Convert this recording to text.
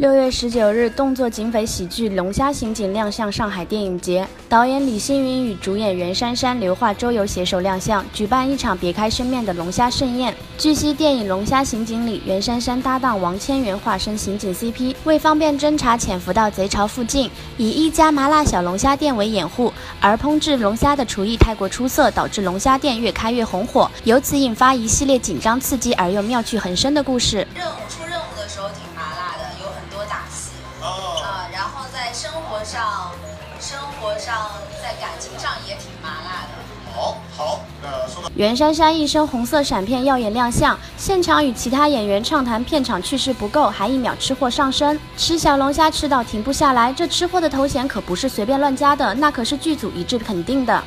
六月十九日，动作警匪喜剧《龙虾刑警》亮相上海电影节，导演李星云与主演袁姗姗、刘桦、周游携手亮相，举办一场别开生面的龙虾盛宴。据悉，电影《龙虾刑警》里，袁姗姗搭档王千源化身刑警 CP，为方便侦查，潜伏到贼巢附近，以一家麻辣小龙虾店为掩护，而烹制龙虾的厨艺太过出色，导致龙虾店越开越红火，由此引发一系列紧张刺激而又妙趣横生的故事。任务出任务的时候挺麻辣上，生活上，在感情上也挺麻辣的。好，好，那说到袁姗姗一身红色闪片耀眼亮相，现场与其他演员畅谈片场趣事不够，还一秒吃货上身，吃小龙虾吃到停不下来，这吃货的头衔可不是随便乱加的，那可是剧组一致肯定的。